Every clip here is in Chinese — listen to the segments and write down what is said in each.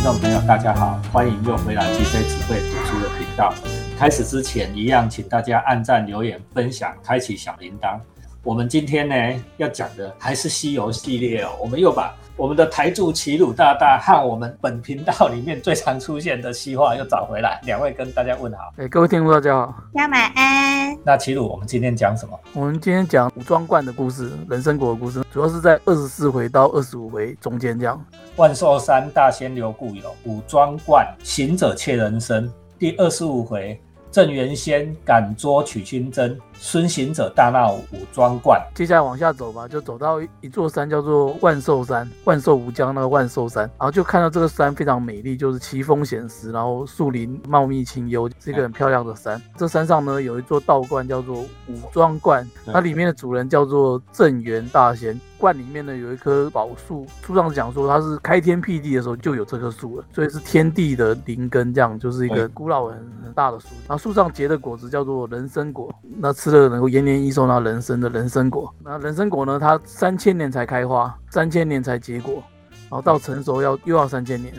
听众朋友，大家好，欢迎又回来 GC 智慧读书的频道。开始之前，一样请大家按赞、留言、分享、开启小铃铛。我们今天呢要讲的还是西游系列哦，我们又把我们的台柱齐鲁大大和我们本频道里面最常出现的西话又找回来，两位跟大家问好。哎，各位听众大家好，家晚安。那齐鲁，我们今天讲什么？我们今天讲武装观的故事，人参果的故事，主要是在二十四回到二十五回中间这样。万寿山大仙留故友，武装观行者窃人参，第二十五回。郑元仙赶捉取经真，孙行者大闹武庄观。接下来往下走吧，就走到一座山，叫做万寿山，万寿无疆那个万寿山，然后就看到这个山非常美丽，就是奇峰险石，然后树林茂密清幽，是一个很漂亮的山。这山上呢有一座道观，叫做武庄观，它里面的主人叫做郑元大仙。观里面呢有一棵宝树，树上讲说它是开天辟地的时候就有这棵树了，所以是天地的灵根，这样就是一个古老很很大的树。然后树上结的果子叫做人参果，那吃了能够延年益寿，那人参的人参果。那人参果呢，它三千年才开花，三千年才结果，然后到成熟要又要三千年。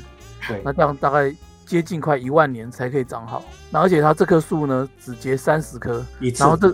对，那这样大概。接近快一万年才可以长好，那而且它这棵树呢只结三十棵，然后这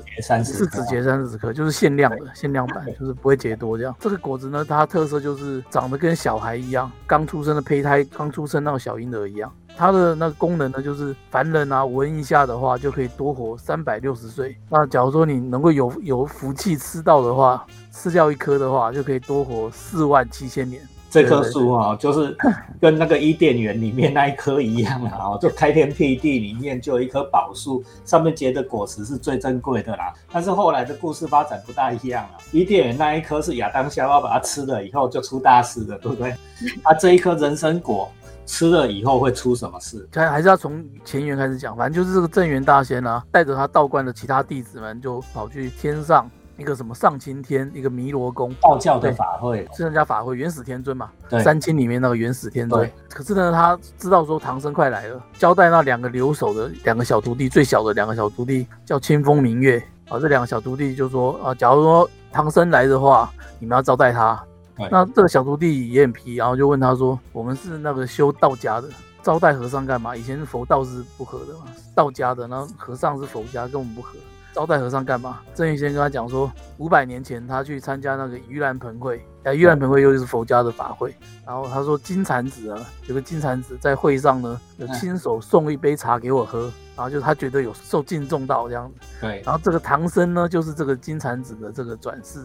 是只结三十棵，就是限量的限量版，就是不会结多这样。这个果子呢，它特色就是长得跟小孩一样，刚出生的胚胎刚出生那个小婴儿一样。它的那个功能呢，就是凡人啊闻一下的话就可以多活三百六十岁。那假如说你能够有有福气吃到的话，吃掉一颗的话就可以多活四万七千年。这棵树哈，就是跟那个伊甸园里面那一棵一样啊，就开天辟地里面就有一棵宝树，上面结的果实是最珍贵的啦。但是后来的故事发展不大一样了，伊甸园那一棵是亚当夏娃把它吃了以后就出大事的，对不对？啊，这一棵人参果吃了以后会出什么事？还还是要从前缘开始讲，反正就是这个镇元大仙啊，带着他道观的其他弟子们就跑去天上。一个什么上青天，一个弥罗宫，道教的法会，是人家法会，元始天尊嘛，对，三清里面那个元始天尊。可是呢，他知道说唐僧快来了，交代那两个留守的两个小徒弟，最小的两个小徒弟叫清风明月啊，这两个小徒弟就说啊，假如说唐僧来的话，你们要招待他。那这个小徒弟也很皮，然后就问他说，我们是那个修道家的，招待和尚干嘛？以前佛道是不合的嘛，道家的，然后和尚是佛家，跟我们不合。招待和尚干嘛？郑玉先跟他讲说，五百年前他去参加那个盂兰盆会，啊，盂兰盆会又是佛家的法会。然后他说金蝉子啊，有个金蝉子在会上呢，有亲手送一杯茶给我喝，然后就他觉得有受敬重到这样子。对，然后这个唐僧呢，就是这个金蝉子的这个转世。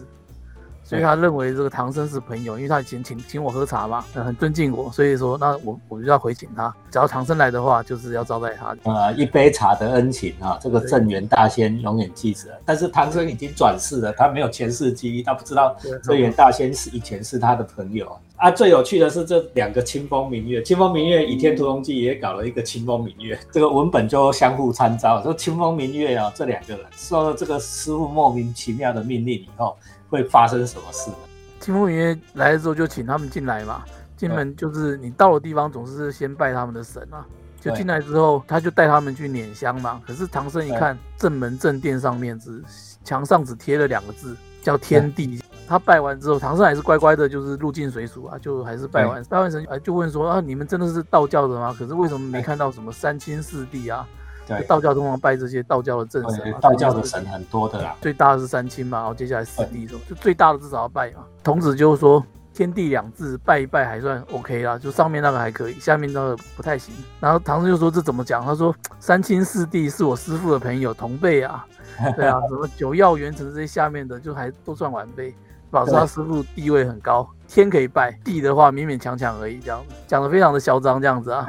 所以他认为这个唐僧是朋友，因为他以前请请我喝茶嘛，很尊敬我，所以说那我我就要回请他。只要唐僧来的话，就是要招待他。呃，一杯茶的恩情啊，这个镇元大仙永远记着。但是唐僧已经转世了，他没有前世记忆，他不知道镇元大仙是以前是他的朋友啊。最有趣的是这两个清风明月，清风明月《倚天屠龙记》也搞了一个清风明月，这个文本就相互参照。说清风明月啊，这两个人受了这个师傅莫名其妙的命令以后。会发生什么事？清风明月来了之后，就请他们进来嘛。进门就是你到了地方，总是先拜他们的神啊。就进来之后，他就带他们去捻香嘛。可是唐僧一看正门正殿上面只墙上只贴了两个字，叫天地。他拜完之后，唐僧还是乖乖的，就是入境水俗啊，就还是拜完。拜完神啊，就问说啊，你们真的是道教的吗？可是为什么没看到什么三清四帝啊？对，道教通常拜这些道教的正神嘛，道教的神很多的啦。最大的是三清嘛，然后接下来四帝，就最大的至少要拜嘛。童子就是说天地两字拜一拜还算 OK 啦，就上面那个还可以，下面那个不太行。然后唐僧就说这怎么讲？他说三清四帝是我师父的朋友同辈啊，对啊，什么九曜元辰这些下面的就还都算晚辈，表示他师父地位很高。天可以拜，地的话勉勉强强而已，这样子讲的非常的嚣张，这样子啊。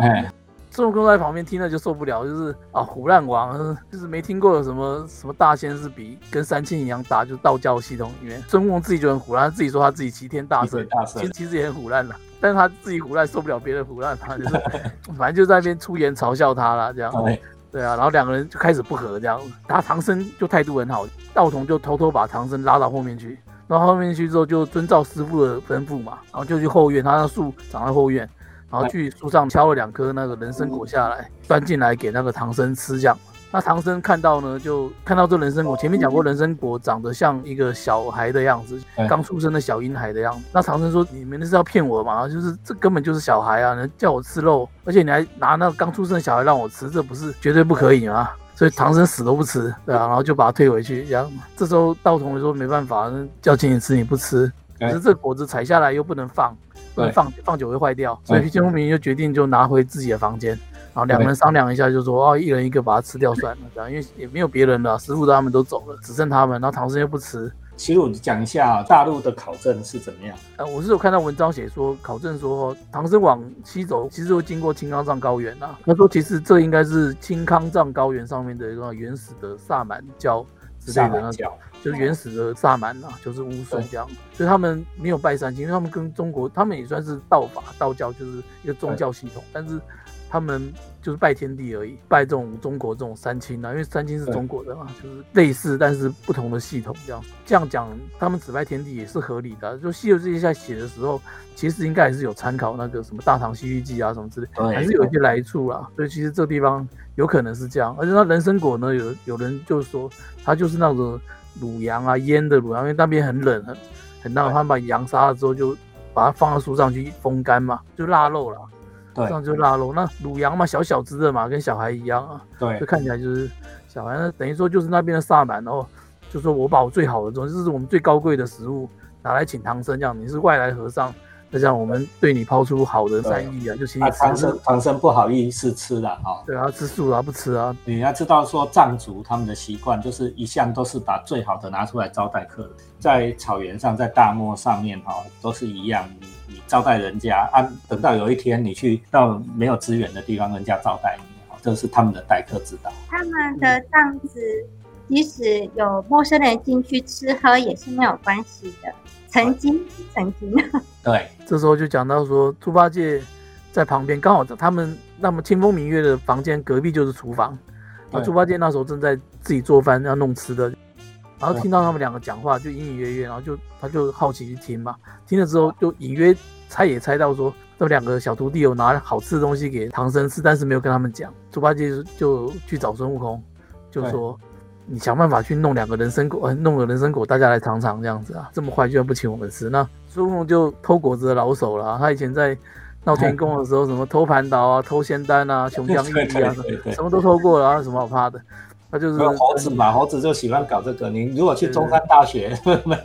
孙悟空在旁边听了就受不了，就是啊，虎烂王，就是没听过有什么什么大仙是比跟三清一样大，就是道教系统里面，孙悟空自己就很虎烂，自己说他自己齐天大圣，其实其实也很虎烂了，但是他自己虎烂受不了别人虎烂，他就是反正就在那边出言嘲笑他啦，这样，对。啊，然后两个人就开始不和，这样，然后唐僧就态度很好，道童就偷偷把唐僧拉到后面去，然后后面去之后就遵照师傅的吩咐嘛，然后就去后院，他那树长在后院。然后去树上敲了两颗那个人参果下来，端进来给那个唐僧吃，这样。那唐僧看到呢，就看到这人参果，前面讲过人参果长得像一个小孩的样子，刚出生的小婴孩的样子。那唐僧说：“你们那是要骗我嘛？就是这根本就是小孩啊！你叫我吃肉，而且你还拿那个刚出生的小孩让我吃，这不是绝对不可以吗？”所以唐僧死都不吃，对啊，然后就把他退回去。这样，这时候道童说：“没办法，叫请你吃你不吃，可是这果子采下来又不能放，不能放放久会坏掉。”所以金风明就决定就拿回自己的房间。然后两个人商量一下，就说哦，一人一个把它吃掉算了，这样，因为也没有别人了，师傅他们都走了，只剩他们。然后唐僧又不吃。齐鲁，你讲一下大陆的考证是怎么样？呃，我是有看到文章写说，考证说唐僧往西走，其实会经过青康藏高原啊。他说，其实这应该是青康藏高原上面的一个原始的萨满教之类的那种，就是原始的萨满啊，就是巫术这样。所以他们没有拜三清，因为他们跟中国，他们也算是道法道教，就是一个宗教系统，但是。他们就是拜天地而已，拜这种中国这种三清啊，因为三清是中国的嘛，就是类似但是不同的系统这样。这样讲，他们只拜天地也是合理的。就《西游记》在写的时候，其实应该还是有参考那个什么《大唐西域记》啊什么之类，还是有一些来处啦。所以其实这地方有可能是这样。而且那人参果呢，有有人就是说，它就是那种卤羊啊腌的卤羊，因为那边很冷很很冷，他们把羊杀了之后，就把它放到树上去风干嘛，就腊肉了。这样就拉拢，那卤羊嘛，小小只的嘛，跟小孩一样啊。对，就看起来就是小孩，那等于说就是那边的萨满，然后就说我把我最好的东西，这是我们最高贵的食物，拿来请唐僧，这样你是外来和尚，那这样我们对你抛出好的善意啊，就请你吃。唐僧唐僧不好意思吃了啊。对啊，吃素啊，不吃啊。你要知道说藏族他们的习惯就是一向都是把最好的拿出来招待客人，在草原上，在大漠上面哈，都是一样。你招待人家啊，等到有一天你去到没有资源的地方，人家招待你，这是他们的待客之道。他们的这样子，即使有陌生人进去吃喝，也是没有关系的。曾经，曾经。对，这时候就讲到说，猪八戒在旁边，刚好他们那么清风明月的房间隔壁就是厨房，那猪八戒那时候正在自己做饭要弄吃的。然后听到他们两个讲话，就隐隐约约，然后就他就好奇去听嘛。听了之后，就隐约猜也猜到说，这两个小徒弟有拿好吃的东西给唐僧吃，但是没有跟他们讲。猪八戒就去找孙悟空，就说：“你想办法去弄两个人参果，弄个人参果，大家来尝尝这样子啊。这么快居然不请我们吃？那孙悟空就偷果子的老手了。他以前在闹天宫的时候，什么偷蟠桃啊、偷仙丹啊、琼浆玉液啊，什么都偷过了，有什么好怕的？”他就是猴子嘛，猴子就喜欢搞这个。你如果去中山大学，没有，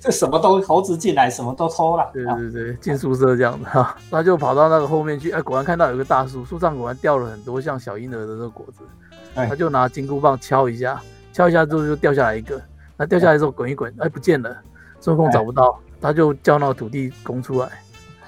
这什么都猴子进来，什么都偷了。对对对，进宿舍这样子哈，他就跑到那个后面去，哎，果然看到有个大树，树上果然掉了很多像小婴儿的这个果子，他就拿金箍棒敲一下，敲一下之后就掉下来一个，那掉下来之后滚一滚，哎，不见了，孙悟空找不到，他就叫那个土地公出来。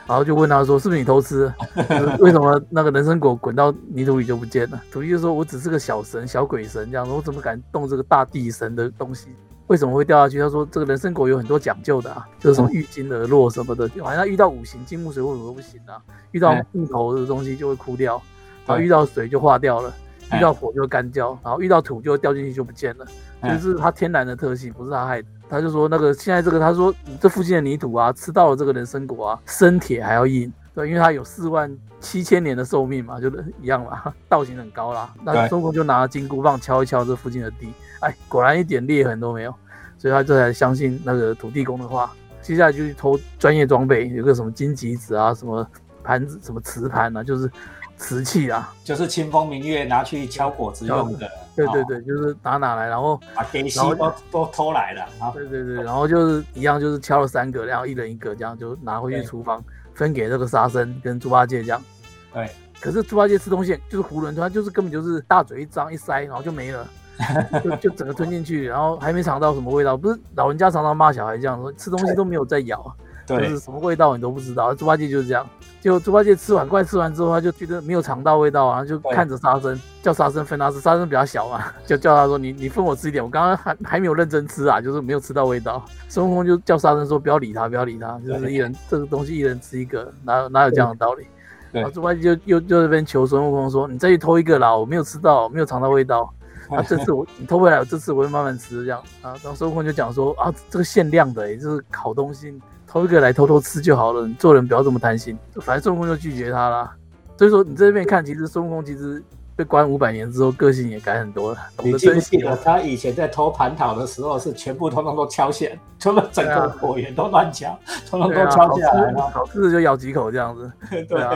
然后就问他说：“是不是你偷吃？为什么那个人参果滚到泥土里就不见了？”土地就说：“我只是个小神、小鬼神这样，我怎么敢动这个大地神的东西？为什么会掉下去？”他说：“这个人参果有很多讲究的啊，就是什么遇金而落什么的，好像遇到五行金木水火土都不行啊，遇到木头的东西就会枯掉，然后遇到水就化掉了，遇到火就会干焦，然后遇到土就会掉进去就不见了，就是它天然的特性，不是它害的。”他就说那个现在这个，他说这附近的泥土啊，吃到了这个人参果啊，生铁还要硬，对，因为它有四万七千年的寿命嘛，就是一样嘛，道行很高啦。那孙悟空就拿金箍棒敲一敲这附近的地，哎，果然一点裂痕都没有，所以他这才相信那个土地公的话。接下来就去偷专业装备，有个什么金棘子啊，什么盘子，什么瓷盘啊，就是。瓷器啊，就是清风明月拿去敲果子用的。对对对，就是打哪来，然后把给西都都偷来了。对对对，然后就是一样，就是敲了三个，然后一人一个，这样就拿回去厨房分给这个沙僧跟猪八戒这样。对。可是猪八戒吃东西就是囫囵吞，就是根本就是大嘴一张一塞，然后就没了，就就整个吞进去，然后还没尝到什么味道。不是老人家常常骂小孩这样说，吃东西都没有在咬。就是什么味道你都不知道，猪八戒就是这样。就猪八戒吃完，怪吃完之后，他就觉得没有尝到味道，然后就看着沙僧，叫沙僧分他吃。沙僧比较小嘛，就叫他说：“你你分我吃一点，我刚刚还还没有认真吃啊，就是没有吃到味道。”孙悟空就叫沙僧说：“不要理他，不要理他，就是一人这个东西一人吃一个，哪哪有这样的道理？”然后猪八戒就又就这边求孙悟空说：“你再去偷一个啦，我没有吃到，没有尝到味道。啊，这次我你偷回来，这次我会慢慢吃这样啊。”然后孙悟空就讲说：“啊，这个限量的，也就是烤东西。”偷一个来偷偷吃就好了，你做人不要这么贪心。反正孙悟空就拒绝他啦。所以说你这边看，其实孙悟空其实被关五百年之后，个性也改很多了。你记不记得他以前在偷蟠桃的时候，是全部通通都敲线，除了整个果园都乱敲，通通都敲下来了。好吃的就咬几口这样子。对啊。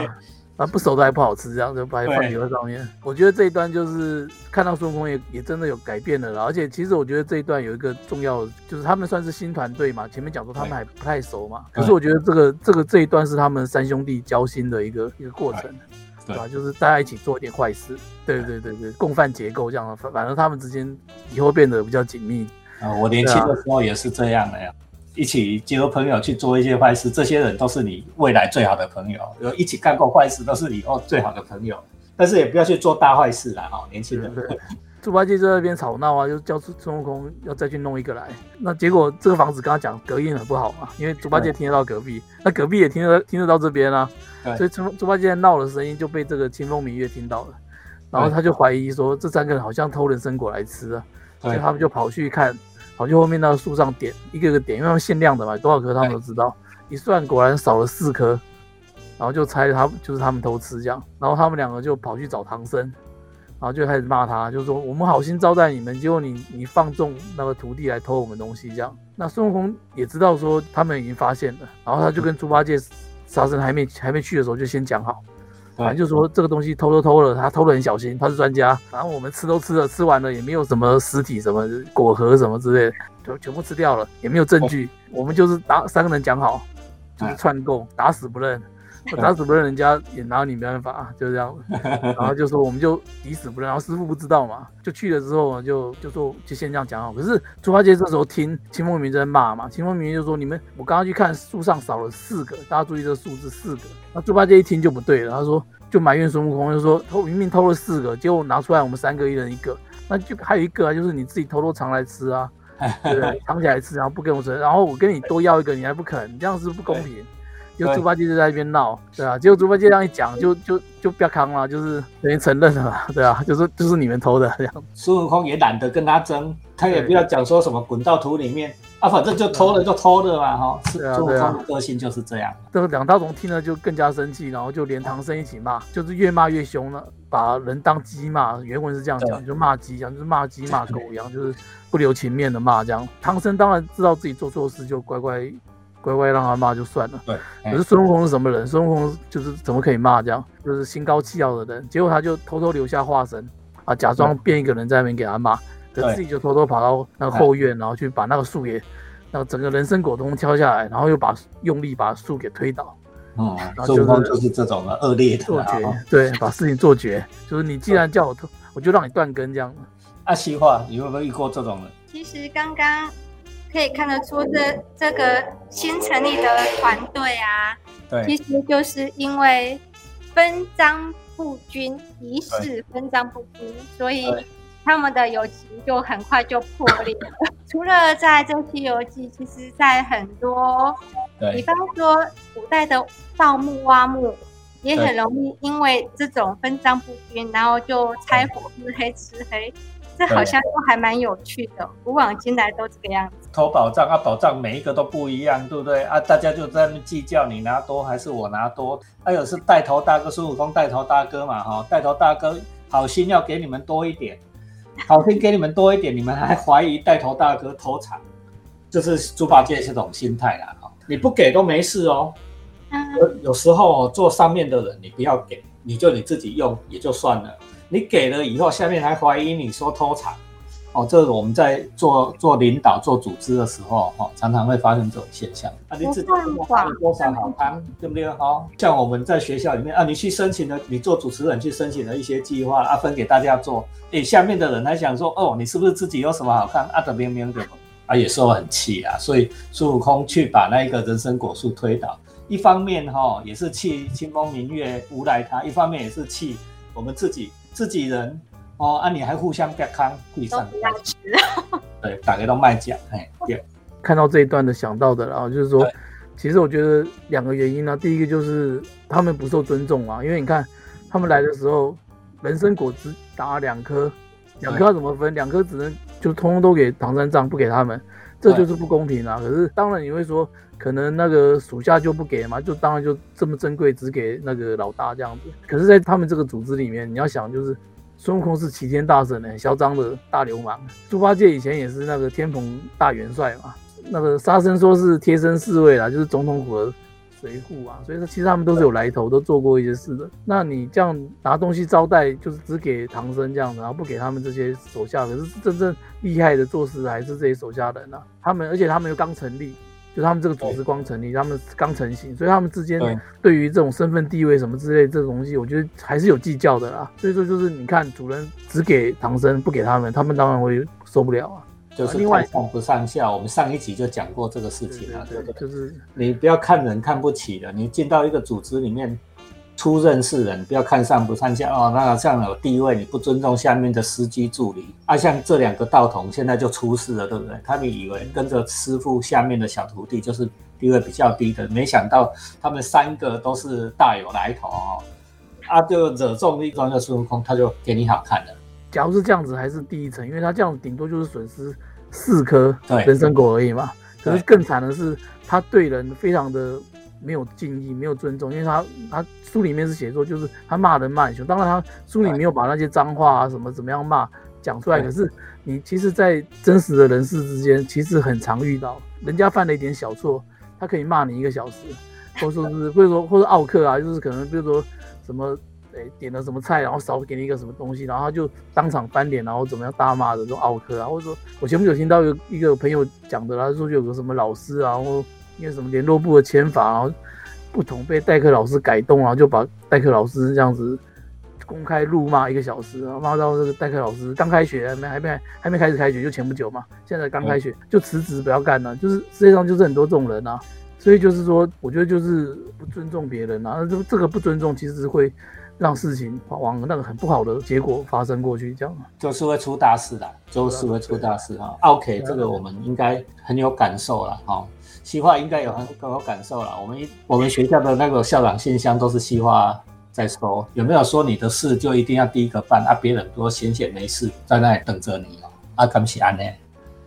啊，不熟的还不好吃，这样就把它放留在上面。我觉得这一段就是看到孙悟空也也真的有改变了，而且其实我觉得这一段有一个重要，就是他们算是新团队嘛。前面讲说他们还不太熟嘛，可是我觉得这个这个这一段是他们三兄弟交心的一个一个过程，对吧？就是大家一起做一点坏事，对对对对，共犯结构这样，反反正他们之间以后变得比较紧密。啊，我年轻的时候也是这样的呀。一起结合朋友去做一些坏事，这些人都是你未来最好的朋友。有一起干过坏事，都是以后最好的朋友。但是也不要去做大坏事啦，哈，年轻人。猪八戒在那边吵闹啊，就叫孙悟空要再去弄一个来。那结果这个房子刚刚讲隔音很不好嘛，因为猪八戒听得到隔壁，那隔壁也听得听得到这边啊，所以猪猪八戒闹的声音就被这个清风明月听到了，然后他就怀疑说这三个人好像偷人参果来吃啊，所以他们就跑去看。跑去后面那个树上点一个个点，因为他们限量的嘛，多少颗他们都知道。一算果然少了四颗，然后就猜他就是他们偷吃这样。然后他们两个就跑去找唐僧，然后就开始骂他，就说我们好心招待你们，结果你你放纵那个徒弟来偷我们东西这样。那孙悟空也知道说他们已经发现了，然后他就跟猪八戒、沙僧还没还没去的时候就先讲好。反正就说这个东西偷偷偷了，他偷的很小心，他是专家。然后我们吃都吃了，吃完了也没有什么尸体、什么果核什么之类的，就全部吃掉了，也没有证据。我们就是打三个人讲好，就是串供，打死不认。打死不认人家也拿你没办法，就这样。然后就说我们就抵死不认，然后师傅不知道嘛，就去了之后就就说就先这样讲好。可是猪八戒这时候听清风明在骂嘛，清风明就说你们我刚刚去看树上少了四个，大家注意这个数字四个。那猪八戒一听就不对了，他说就埋怨孙悟空，就说偷明明偷了四个，结果拿出来我们三个一人一个，那就还有一个啊，就是你自己偷偷藏来吃啊，对？藏起来吃，然后不跟我吃，然后我跟你多要一个，你还不肯，你这样是不公平。就猪八戒就在那边闹，对啊，结果猪八戒这样一讲，就就就不要扛了，就是等于承认了嘛，对啊，就是就是你们偷的这样。孙悟空也懒得跟他争，他也不要讲说什么滚到土里面啊，反正就偷了就偷了嘛，哈。是啊，孙悟空的个性就是这样。这个两大龙听了就更加生气，然后就连唐僧一起骂，就是越骂越凶了，把人当鸡骂。原文是这样讲，就骂鸡一样，就是骂鸡骂狗一样，就是不留情面的骂这样。唐僧当然知道自己做错事，就乖乖。乖乖让他骂就算了。对。可是孙悟空是什么人？孙悟空就是怎么可以骂这样？就是心高气傲的人。结果他就偷偷留下化身啊，假装变一个人在那边给他骂，可自己就偷偷跑到那个后院，然后去把那个树给，那个整个人参果都挑下来，然后又把用力把树给推倒。哦。孙悟空就是这种的恶劣的。做绝。对，把事情做绝。就是你既然叫我偷，我就让你断根这样。阿西话，你会不会遇过这种人？其实刚刚。可以看得出，这这个新成立的团队啊，对。其实就是因为分赃不均，一事分赃不均，所以他们的友情就很快就破裂了。除了在这《西游记》，其实在很多，比方说古代的盗墓挖墓，也很容易因为这种分赃不均，然后就拆伙吃黑吃黑。这好像都还蛮有趣的，古往今来都这个样子。投宝藏啊，宝藏每一个都不一样，对不对啊？大家就在那计较你拿多还是我拿多。还有是带头大哥孙悟空带头大哥嘛，哈，带头大哥好心要给你们多一点，好心给你们多一点，你们还怀疑带头大哥偷藏，就是猪八戒这种心态啦，哈，你不给都没事哦。有有时候做上面的人，你不要给，你就你自己用也就算了。你给了以后，下面还怀疑你说偷藏，哦，这我们在做做领导、做组织的时候，哈，常常会发生这种现象。啊，你自己花了多少好看，对不对？哈，像我们在学校里面啊，你去申请了，你做主持人去申请了一些计划啊，分给大家做，哎，下面的人还想说，哦，你是不是自己有什么好看？啊，的明明的，啊，也说很气啊。所以孙悟空去把那个人参果树推倒，一方面哈也是气清风明月无赖他，一方面也是气我们自己。自己人哦，啊，你还互相别康，互相吃，对，打开都卖家，哎，对。看到这一段的想到的，然后就是说，其实我觉得两个原因呢，第一个就是他们不受尊重啊，因为你看他们来的时候，人参果汁打两颗，两颗要怎么分？两颗只能就通通都给唐三藏，不给他们，这就是不公平啊。可是当然你会说。可能那个属下就不给嘛，就当然就这么珍贵，只给那个老大这样子。可是，在他们这个组织里面，你要想就是孙悟空是齐天大圣，很嚣张的大流氓。猪八戒以前也是那个天蓬大元帅嘛。那个沙僧说是贴身侍卫啦，就是总统府的随护啊。所以说其实他们都是有来头，都做过一些事的。那你这样拿东西招待，就是只给唐僧这样子，然后不给他们这些手下。可是真正厉害的做事还是这些手下人啊。他们而且他们又刚成立。就他们这个组织刚成立，他们刚成型，所以他们之间对于这种身份地位什么之类这种东西，我觉得还是有计较的啦。所以说，就是你看，主人只给唐僧，不给他们，他们当然会受不了啊。就是另外上不上下，我们上一集就讲过这个事情了，对不对？就是你不要看人看不起的，你进到一个组织里面。初认识人，不要看上不上下哦。那个像有地位，你不尊重下面的司机助理啊。像这两个道童现在就出事了，对不对？他们以为跟着师傅下面的小徒弟就是地位比较低的，没想到他们三个都是大有来头哦。啊，就惹中一桩的孙悟空，他就给你好看了。假如是这样子，还是第一层，因为他这样顶多就是损失四颗人参果而已嘛。可是更惨的是，他对人非常的。没有敬意，没有尊重，因为他他书里面是写作，就是他骂人骂很凶。当然，他书里没有把那些脏话啊什么怎么样骂讲出来。可是你其实，在真实的人事之间，其实很常遇到，人家犯了一点小错，他可以骂你一个小时，或者说是或者说或者奥克啊，就是可能比如说什么诶点了什么菜，然后少给你一个什么东西，然后他就当场翻脸，然后怎么样大骂的这种奥克啊，或者说我前不久听到有一个朋友讲的，他说有个什么老师啊，然后。因为什么联络部的签法，然后不同被代课老师改动，然后就把代课老师这样子公开辱骂一个小时，然后骂到这个代课老师刚开学还没还没还没开始开学就前不久嘛，现在刚开学就辞职不要干了，就是世界上就是很多这种人啊，所以就是说我觉得就是不尊重别人啊，这这个不尊重其实会让事情往那个很不好的结果发生过去，这样就是会出大事的，就是会出大事哈。OK，这个我们应该很有感受了哈。西化应该有很很有感受了。我们我们学校的那个校长信箱都是西化在收，有没有说你的事就一定要第一个办啊？别人都闲闲没事在那里等着你哦。啊，感谢安呢。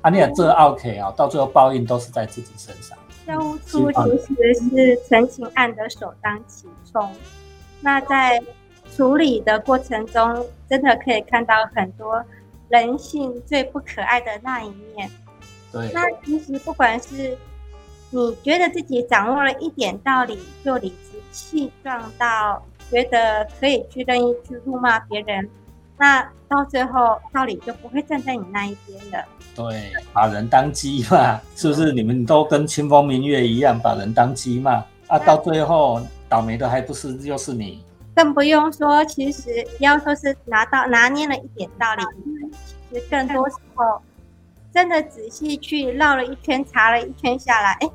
啊，你这 OK 啊，到最后报应都是在自己身上。教务处其实是陈情案的首当其冲。那在处理的过程中，真的可以看到很多人性最不可爱的那一面。对。那其实不管是你觉得自己掌握了一点道理，就理直气壮到觉得可以去任意去辱骂别人，那到最后道理就不会站在你那一边的。对，把人当鸡嘛，是不是？你们都跟清风明月一样，把人当鸡嘛？啊，到最后倒霉的还不是又是你？更不用说，其实要说是拿到拿捏了一点道理，其实更多时候真的仔细去绕了一圈，查了一圈下来，哎。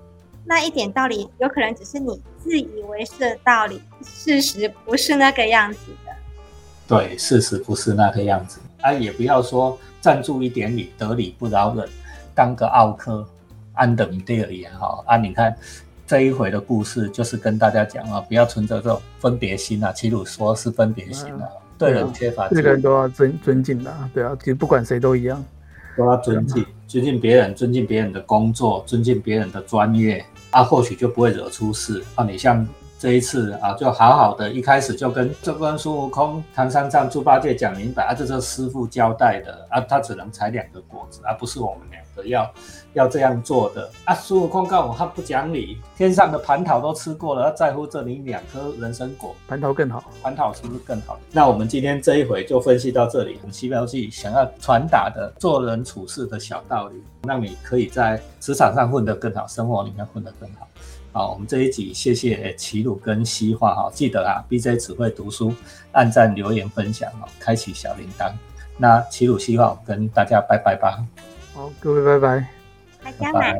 那一点道理，有可能只是你自以为是的道理，事实不是那个样子的。对，事实不是那个样子。啊，也不要说站住一点理，得理不饶人，当个奥克，安等地而言哈。啊，你看这一回的故事，就是跟大家讲啊，不要存着这种分别心啊。齐鲁说是分别心啊，对人缺乏，这个人都要尊尊敬的，对啊，其实不管谁都一样，都要尊敬，尊敬别人，尊敬别人的工作，尊敬别人的专业。啊，或许就不会惹出事啊！你像这一次啊，就好好的，一开始就跟就跟孙悟空、唐三藏、猪八戒讲明白啊，这是师傅交代的啊，他只能采两个果子，而不是我们两个要要这样做的啊！孙悟空告我他不讲理，天上的蟠桃都吃过了，他在乎这里两颗人参果，蟠桃更好，蟠桃是不是更好？那我们今天这一回就分析到这里，我们七标记想要传达的做人处事的小道理。让你可以在职场上混得更好，生活里面混得更好。好，我们这一集谢谢齐鲁跟西化哈，记得啊，B J 只会读书，按赞、留言、分享哦，开启小铃铛。那齐鲁西化跟大家拜拜吧。好，各位拜拜。大家晚安。